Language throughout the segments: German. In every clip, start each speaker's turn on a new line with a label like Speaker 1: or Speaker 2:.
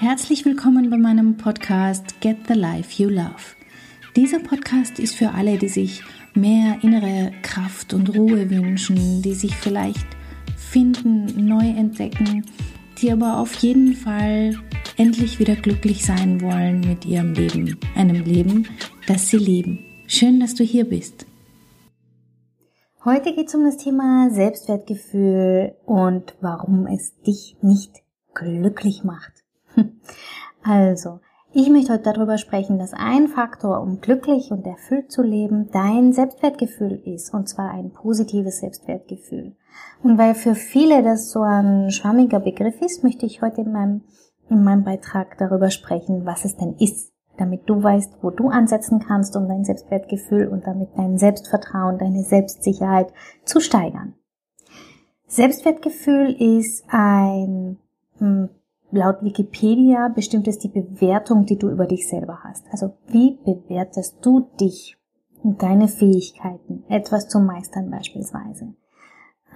Speaker 1: Herzlich willkommen bei meinem Podcast Get the Life You Love. Dieser Podcast ist für alle, die sich mehr innere Kraft und Ruhe wünschen, die sich vielleicht finden, neu entdecken, die aber auf jeden Fall endlich wieder glücklich sein wollen mit ihrem Leben, einem Leben, das sie lieben. Schön, dass du hier bist.
Speaker 2: Heute geht es um das Thema Selbstwertgefühl und warum es dich nicht glücklich macht. Also, ich möchte heute darüber sprechen, dass ein Faktor, um glücklich und erfüllt zu leben, dein Selbstwertgefühl ist, und zwar ein positives Selbstwertgefühl. Und weil für viele das so ein schwammiger Begriff ist, möchte ich heute in meinem, in meinem Beitrag darüber sprechen, was es denn ist, damit du weißt, wo du ansetzen kannst, um dein Selbstwertgefühl und damit dein Selbstvertrauen, deine Selbstsicherheit zu steigern. Selbstwertgefühl ist ein hm, laut Wikipedia bestimmt es die Bewertung, die du über dich selber hast. Also wie bewertest du dich und deine Fähigkeiten, etwas zu meistern beispielsweise.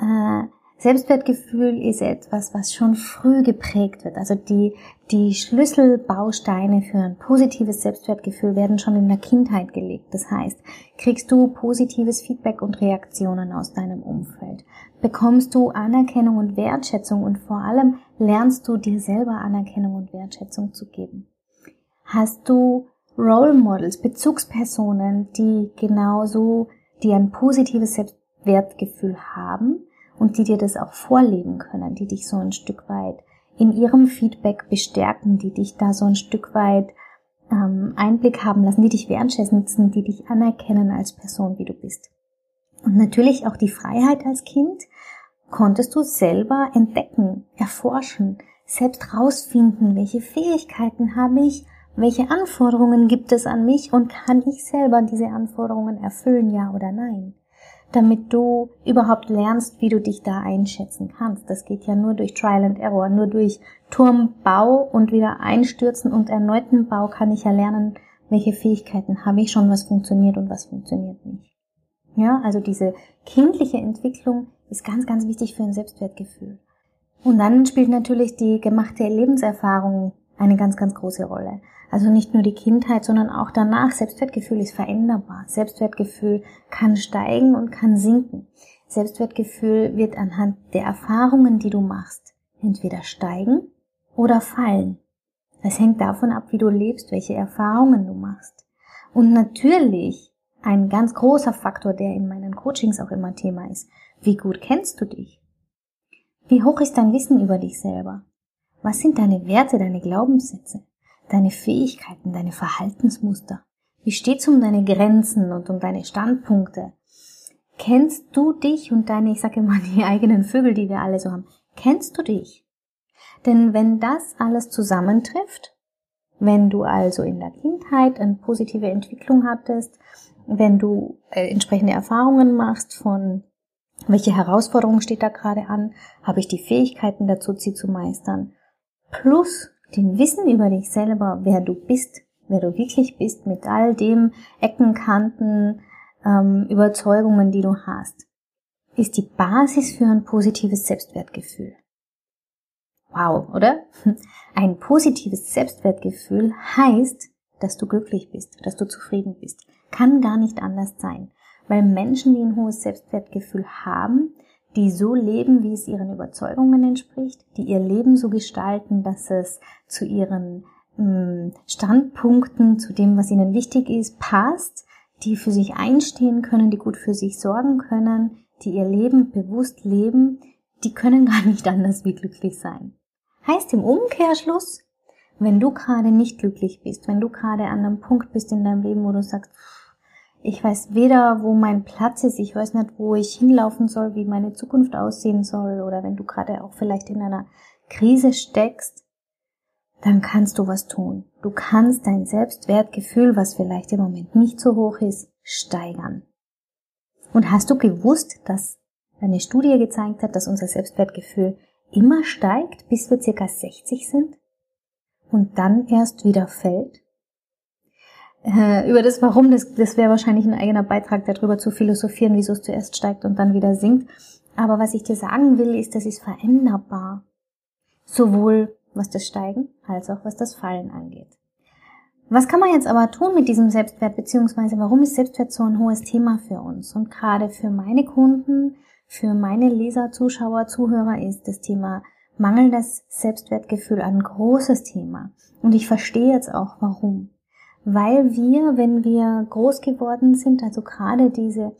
Speaker 2: Äh, Selbstwertgefühl ist etwas, was schon früh geprägt wird. Also die, die Schlüsselbausteine für ein positives Selbstwertgefühl werden schon in der Kindheit gelegt. Das heißt, kriegst du positives Feedback und Reaktionen aus deinem Umfeld? Bekommst du Anerkennung und Wertschätzung und vor allem lernst du dir selber Anerkennung und Wertschätzung zu geben? Hast du Role Models, Bezugspersonen, die genauso, die ein positives Selbstwertgefühl haben? Und die dir das auch vorleben können, die dich so ein Stück weit in ihrem Feedback bestärken, die dich da so ein Stück weit ähm, Einblick haben lassen, die dich wertschätzen, die dich anerkennen als Person, wie du bist. Und natürlich auch die Freiheit als Kind konntest du selber entdecken, erforschen, selbst rausfinden, welche Fähigkeiten habe ich, welche Anforderungen gibt es an mich und kann ich selber diese Anforderungen erfüllen, ja oder nein damit du überhaupt lernst, wie du dich da einschätzen kannst. Das geht ja nur durch Trial and Error, nur durch Turmbau und wieder einstürzen und erneuten Bau kann ich ja lernen, welche Fähigkeiten habe ich schon, was funktioniert und was funktioniert nicht. Ja, also diese kindliche Entwicklung ist ganz, ganz wichtig für ein Selbstwertgefühl. Und dann spielt natürlich die gemachte Lebenserfahrung eine ganz, ganz große Rolle. Also nicht nur die Kindheit, sondern auch danach. Selbstwertgefühl ist veränderbar. Selbstwertgefühl kann steigen und kann sinken. Selbstwertgefühl wird anhand der Erfahrungen, die du machst, entweder steigen oder fallen. Es hängt davon ab, wie du lebst, welche Erfahrungen du machst. Und natürlich ein ganz großer Faktor, der in meinen Coachings auch immer Thema ist. Wie gut kennst du dich? Wie hoch ist dein Wissen über dich selber? Was sind deine Werte, deine Glaubenssätze? Deine Fähigkeiten, deine Verhaltensmuster? Wie steht's um deine Grenzen und um deine Standpunkte? Kennst du dich und deine, ich sage immer, die eigenen Vögel, die wir alle so haben, kennst du dich? Denn wenn das alles zusammentrifft, wenn du also in der Kindheit eine positive Entwicklung hattest, wenn du äh, entsprechende Erfahrungen machst von welche Herausforderung steht da gerade an, habe ich die Fähigkeiten dazu, sie zu meistern, plus dem Wissen über dich selber, wer du bist, wer du wirklich bist, mit all dem Ecken, Kanten, ähm, Überzeugungen, die du hast, ist die Basis für ein positives Selbstwertgefühl. Wow, oder? Ein positives Selbstwertgefühl heißt, dass du glücklich bist, dass du zufrieden bist. Kann gar nicht anders sein. Weil Menschen, die ein hohes Selbstwertgefühl haben, die so leben, wie es ihren Überzeugungen entspricht, die ihr Leben so gestalten, dass es zu ihren mm, Standpunkten, zu dem, was ihnen wichtig ist, passt, die für sich einstehen können, die gut für sich sorgen können, die ihr Leben bewusst leben, die können gar nicht anders wie glücklich sein. Heißt im Umkehrschluss, wenn du gerade nicht glücklich bist, wenn du gerade an einem Punkt bist in deinem Leben, wo du sagst, ich weiß weder, wo mein Platz ist, ich weiß nicht, wo ich hinlaufen soll, wie meine Zukunft aussehen soll, oder wenn du gerade auch vielleicht in einer Krise steckst, dann kannst du was tun. Du kannst dein Selbstwertgefühl, was vielleicht im Moment nicht so hoch ist, steigern. Und hast du gewusst, dass eine Studie gezeigt hat, dass unser Selbstwertgefühl immer steigt, bis wir circa 60 sind und dann erst wieder fällt? Äh, über das Warum, das, das wäre wahrscheinlich ein eigener Beitrag darüber zu philosophieren, wieso es zuerst steigt und dann wieder sinkt. Aber was ich dir sagen will, ist, das ist veränderbar. Sowohl was das Steigen als auch was das Fallen angeht. Was kann man jetzt aber tun mit diesem Selbstwert, beziehungsweise warum ist Selbstwert so ein hohes Thema für uns? Und gerade für meine Kunden, für meine Leser, Zuschauer, Zuhörer ist das Thema mangelndes Selbstwertgefühl ein großes Thema. Und ich verstehe jetzt auch warum. Weil wir, wenn wir groß geworden sind, also gerade diese,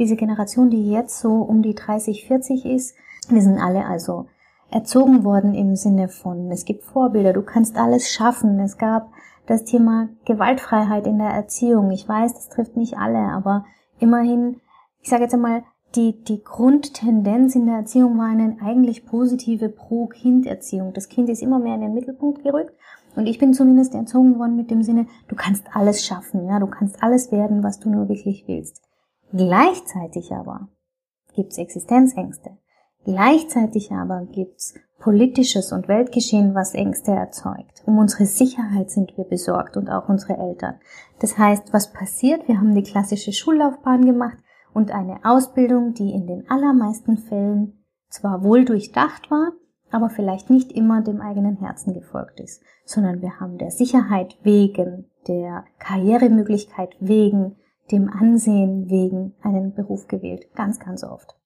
Speaker 2: diese Generation, die jetzt so um die 30, 40 ist, wir sind alle also erzogen worden im Sinne von, es gibt Vorbilder, du kannst alles schaffen. Es gab das Thema Gewaltfreiheit in der Erziehung. Ich weiß, das trifft nicht alle, aber immerhin, ich sage jetzt einmal, die, die Grundtendenz in der Erziehung war eine eigentlich positive Pro-Kind-Erziehung. Das Kind ist immer mehr in den Mittelpunkt gerückt und ich bin zumindest erzogen worden mit dem Sinne, du kannst alles schaffen, ja, du kannst alles werden, was du nur wirklich willst. Gleichzeitig aber gibt's Existenzängste. Gleichzeitig aber gibt's politisches und Weltgeschehen, was Ängste erzeugt. Um unsere Sicherheit sind wir besorgt und auch unsere Eltern. Das heißt, was passiert? Wir haben die klassische Schullaufbahn gemacht und eine Ausbildung, die in den allermeisten Fällen zwar wohl durchdacht war, aber vielleicht nicht immer dem eigenen Herzen gefolgt ist, sondern wir haben der Sicherheit wegen, der Karrieremöglichkeit wegen, dem Ansehen wegen einen Beruf gewählt. Ganz, ganz oft.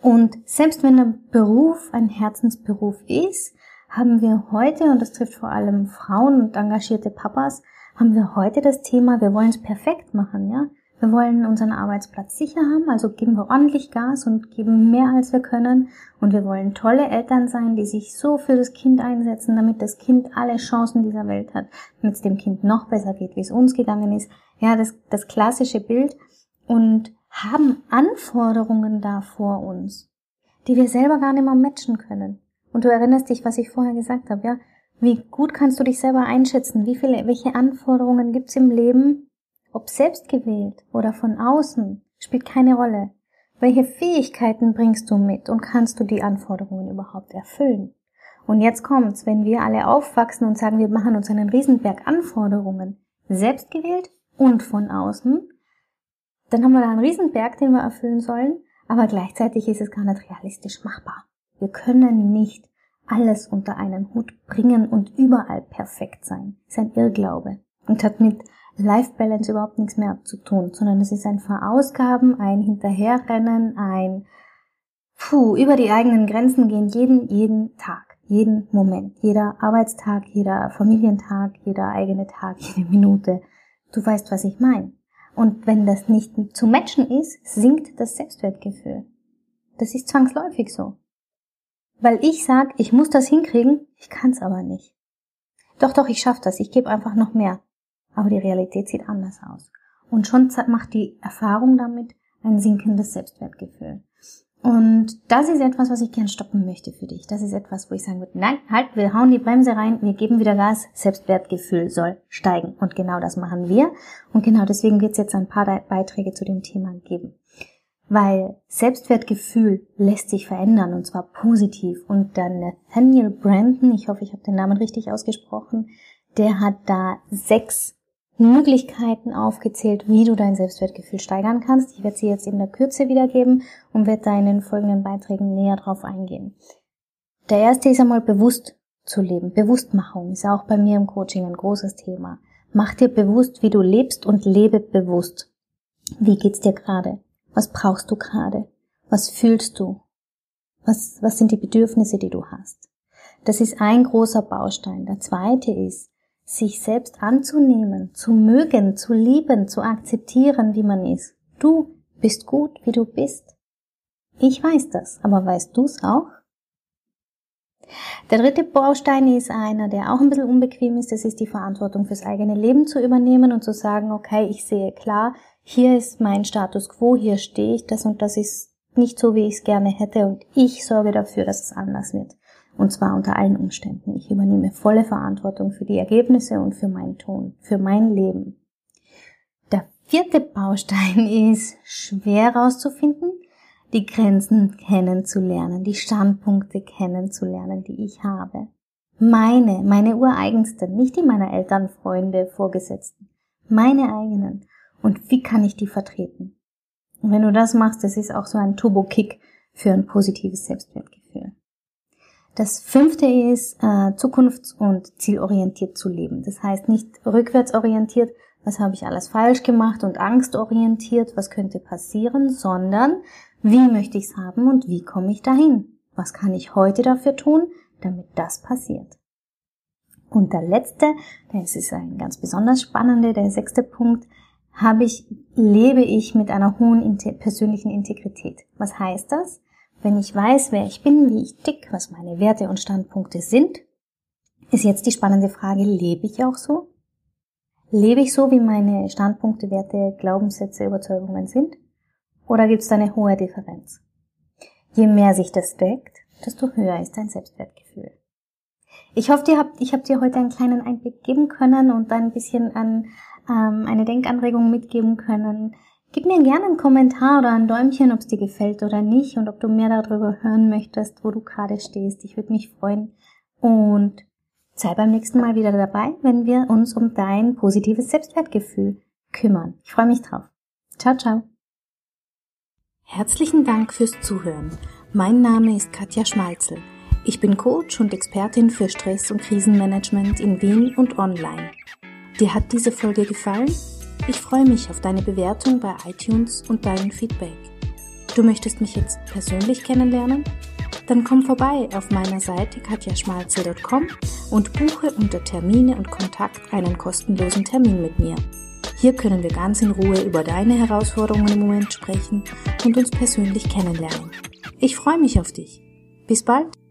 Speaker 2: Und selbst wenn der Beruf ein Herzensberuf ist, haben wir heute, und das trifft vor allem Frauen und engagierte Papas, haben wir heute das Thema, wir wollen es perfekt machen, ja. Wir wollen unseren Arbeitsplatz sicher haben, also geben wir ordentlich Gas und geben mehr als wir können. Und wir wollen tolle Eltern sein, die sich so für das Kind einsetzen, damit das Kind alle Chancen dieser Welt hat, damit es dem Kind noch besser geht, wie es uns gegangen ist. Ja, das, das klassische Bild. Und haben Anforderungen da vor uns, die wir selber gar nicht mehr matchen können. Und du erinnerst dich, was ich vorher gesagt habe, ja? Wie gut kannst du dich selber einschätzen? Wie viele, welche Anforderungen gibt's im Leben? Ob selbst gewählt oder von außen, spielt keine Rolle. Welche Fähigkeiten bringst du mit und kannst du die Anforderungen überhaupt erfüllen? Und jetzt kommt's, wenn wir alle aufwachsen und sagen, wir machen uns einen Riesenberg Anforderungen, selbst gewählt und von außen, dann haben wir da einen Riesenberg, den wir erfüllen sollen, aber gleichzeitig ist es gar nicht realistisch machbar. Wir können nicht alles unter einen Hut bringen und überall perfekt sein. Das ist ein Irrglaube und hat mit Life Balance überhaupt nichts mehr zu tun, sondern es ist ein Verausgaben, ein Hinterherrennen, ein Puh, über die eigenen Grenzen gehen jeden, jeden Tag, jeden Moment, jeder Arbeitstag, jeder Familientag, jeder eigene Tag, jede Minute. Du weißt, was ich meine. Und wenn das nicht zu matchen ist, sinkt das Selbstwertgefühl. Das ist zwangsläufig so. Weil ich sag, ich muss das hinkriegen, ich kann's aber nicht. Doch, doch, ich schaff das, ich gebe einfach noch mehr. Aber die Realität sieht anders aus. Und schon macht die Erfahrung damit ein sinkendes Selbstwertgefühl. Und das ist etwas, was ich gern stoppen möchte für dich. Das ist etwas, wo ich sagen würde, nein, halt, wir hauen die Bremse rein, wir geben wieder Gas, Selbstwertgefühl soll steigen. Und genau das machen wir. Und genau deswegen wird es jetzt ein paar Beiträge zu dem Thema geben. Weil Selbstwertgefühl lässt sich verändern und zwar positiv. Und der Nathaniel Brandon, ich hoffe, ich habe den Namen richtig ausgesprochen, der hat da sechs Möglichkeiten aufgezählt, wie du dein Selbstwertgefühl steigern kannst. Ich werde sie jetzt in der Kürze wiedergeben und werde da in den folgenden Beiträgen näher drauf eingehen. Der erste ist einmal bewusst zu leben. Bewusstmachung ist auch bei mir im Coaching ein großes Thema. Mach dir bewusst, wie du lebst und lebe bewusst. Wie geht's dir gerade? Was brauchst du gerade? Was fühlst du? Was, was sind die Bedürfnisse, die du hast? Das ist ein großer Baustein. Der zweite ist, sich selbst anzunehmen, zu mögen, zu lieben, zu akzeptieren, wie man ist. Du bist gut, wie du bist. Ich weiß das, aber weißt du es auch? Der dritte Baustein ist einer, der auch ein bisschen unbequem ist. Das ist die Verantwortung fürs eigene Leben zu übernehmen und zu sagen, okay, ich sehe klar, hier ist mein Status quo, hier stehe ich, das und das ist nicht so, wie ich es gerne hätte und ich sorge dafür, dass es anders wird. Und zwar unter allen Umständen. Ich übernehme volle Verantwortung für die Ergebnisse und für meinen Ton, für mein Leben. Der vierte Baustein ist schwer herauszufinden, die Grenzen kennenzulernen, die Standpunkte kennenzulernen, die ich habe. Meine, meine ureigensten, nicht die meiner Eltern, Freunde, Vorgesetzten. Meine eigenen. Und wie kann ich die vertreten? Und wenn du das machst, das ist auch so ein Turbo-Kick für ein positives Selbstwertgefühl. Das fünfte ist, äh, zukunfts- und zielorientiert zu leben. Das heißt nicht rückwärtsorientiert, was habe ich alles falsch gemacht und angstorientiert, was könnte passieren, sondern wie möchte ich es haben und wie komme ich dahin? Was kann ich heute dafür tun, damit das passiert? Und der letzte, das ist ein ganz besonders spannender, der sechste Punkt, habe ich, lebe ich mit einer hohen persönlichen Integrität. Was heißt das? Wenn ich weiß, wer ich bin, wie ich tick, was meine Werte und Standpunkte sind, ist jetzt die spannende Frage, lebe ich auch so? Lebe ich so, wie meine Standpunkte, Werte, Glaubenssätze, Überzeugungen sind? Oder gibt es da eine hohe Differenz? Je mehr sich das deckt, desto höher ist dein Selbstwertgefühl. Ich hoffe, ihr habt, ich habe dir heute einen kleinen Einblick geben können und ein bisschen an ähm, eine Denkanregung mitgeben können. Gib mir gerne einen Kommentar oder ein Däumchen, ob es dir gefällt oder nicht und ob du mehr darüber hören möchtest, wo du gerade stehst. Ich würde mich freuen. Und sei beim nächsten Mal wieder dabei, wenn wir uns um dein positives Selbstwertgefühl kümmern. Ich freue mich drauf. Ciao, ciao.
Speaker 1: Herzlichen Dank fürs Zuhören. Mein Name ist Katja Schmalzel. Ich bin Coach und Expertin für Stress- und Krisenmanagement in Wien und online. Dir hat diese Folge gefallen? Ich freue mich auf deine Bewertung bei iTunes und dein Feedback. Du möchtest mich jetzt persönlich kennenlernen? Dann komm vorbei auf meiner Seite katjaschmalze.com und buche unter Termine und Kontakt einen kostenlosen Termin mit mir. Hier können wir ganz in Ruhe über deine Herausforderungen im Moment sprechen und uns persönlich kennenlernen. Ich freue mich auf dich. Bis bald!